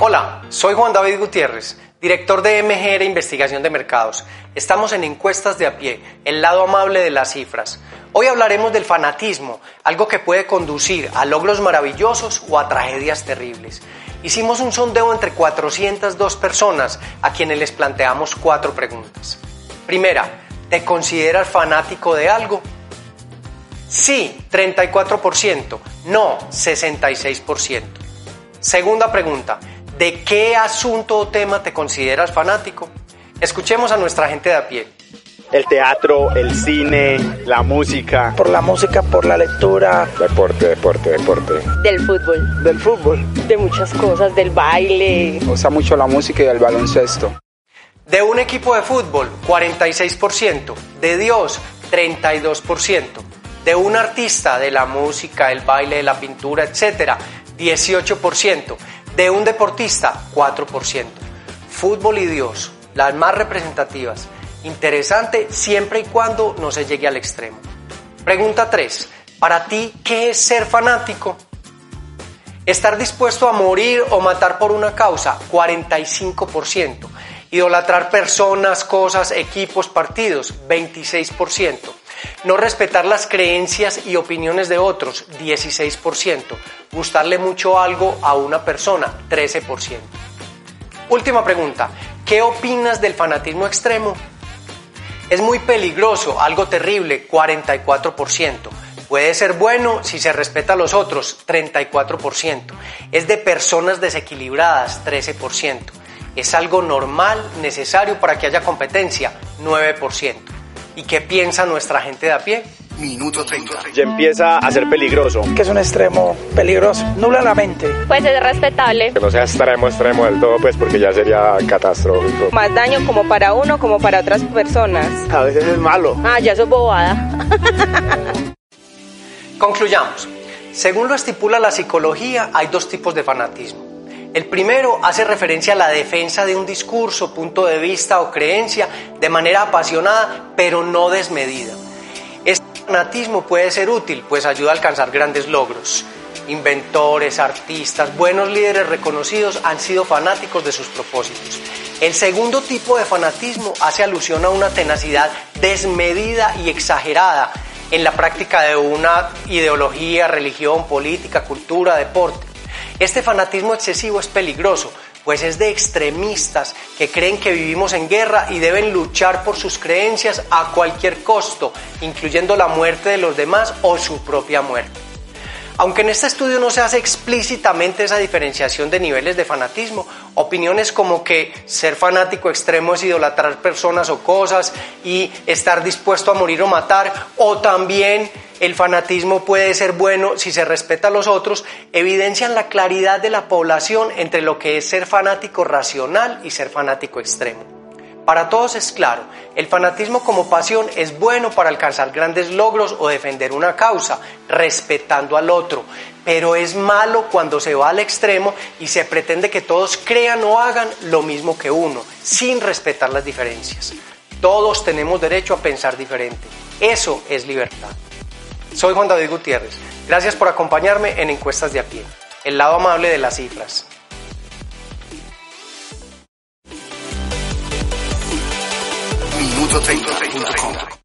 Hola, soy Juan David Gutiérrez, director de MGR Investigación de Mercados. Estamos en Encuestas de a pie, el lado amable de las cifras. Hoy hablaremos del fanatismo, algo que puede conducir a logros maravillosos o a tragedias terribles. Hicimos un sondeo entre 402 personas a quienes les planteamos cuatro preguntas. Primera, ¿te consideras fanático de algo? Sí, 34%. No, 66%. Segunda pregunta, ¿de qué asunto o tema te consideras fanático? Escuchemos a nuestra gente de a pie. El teatro, el cine, la música. Por la música, por la lectura. Deporte, deporte, deporte. Del fútbol. Del fútbol. De muchas cosas, del baile. Me gusta mucho la música y el baloncesto. De un equipo de fútbol, 46%. De Dios, 32% de un artista de la música, el baile, de la pintura, etcétera, 18%, de un deportista, 4%. Fútbol y Dios, las más representativas. Interesante siempre y cuando no se llegue al extremo. Pregunta 3. Para ti, ¿qué es ser fanático? Estar dispuesto a morir o matar por una causa, 45%. Idolatrar personas, cosas, equipos, partidos, 26%. No respetar las creencias y opiniones de otros, 16%. Gustarle mucho algo a una persona, 13%. Última pregunta, ¿qué opinas del fanatismo extremo? Es muy peligroso, algo terrible, 44%. Puede ser bueno si se respeta a los otros, 34%. Es de personas desequilibradas, 13%. Es algo normal, necesario para que haya competencia, 9%. ¿Y qué piensa nuestra gente de a pie? Minuto 30. Ya empieza a ser peligroso. Que es un extremo peligroso. Nubla la mente. Pues es respetable. Que no sea extremo, extremo del todo, pues porque ya sería catastrófico. Más daño como para uno como para otras personas. A veces es malo. Ah, ya es bobada. Concluyamos. Según lo estipula la psicología, hay dos tipos de fanatismo. El primero hace referencia a la defensa de un discurso, punto de vista o creencia de manera apasionada, pero no desmedida. Este fanatismo puede ser útil, pues ayuda a alcanzar grandes logros. Inventores, artistas, buenos líderes reconocidos han sido fanáticos de sus propósitos. El segundo tipo de fanatismo hace alusión a una tenacidad desmedida y exagerada en la práctica de una ideología, religión, política, cultura, deporte. Este fanatismo excesivo es peligroso, pues es de extremistas que creen que vivimos en guerra y deben luchar por sus creencias a cualquier costo, incluyendo la muerte de los demás o su propia muerte. Aunque en este estudio no se hace explícitamente esa diferenciación de niveles de fanatismo, opiniones como que ser fanático extremo es idolatrar personas o cosas y estar dispuesto a morir o matar, o también el fanatismo puede ser bueno si se respeta a los otros, evidencian la claridad de la población entre lo que es ser fanático racional y ser fanático extremo. Para todos es claro, el fanatismo como pasión es bueno para alcanzar grandes logros o defender una causa, respetando al otro, pero es malo cuando se va al extremo y se pretende que todos crean o hagan lo mismo que uno, sin respetar las diferencias. Todos tenemos derecho a pensar diferente. Eso es libertad. Soy Juan David Gutiérrez. Gracias por acompañarme en Encuestas de a pie, el lado amable de las cifras. Minuto 30.com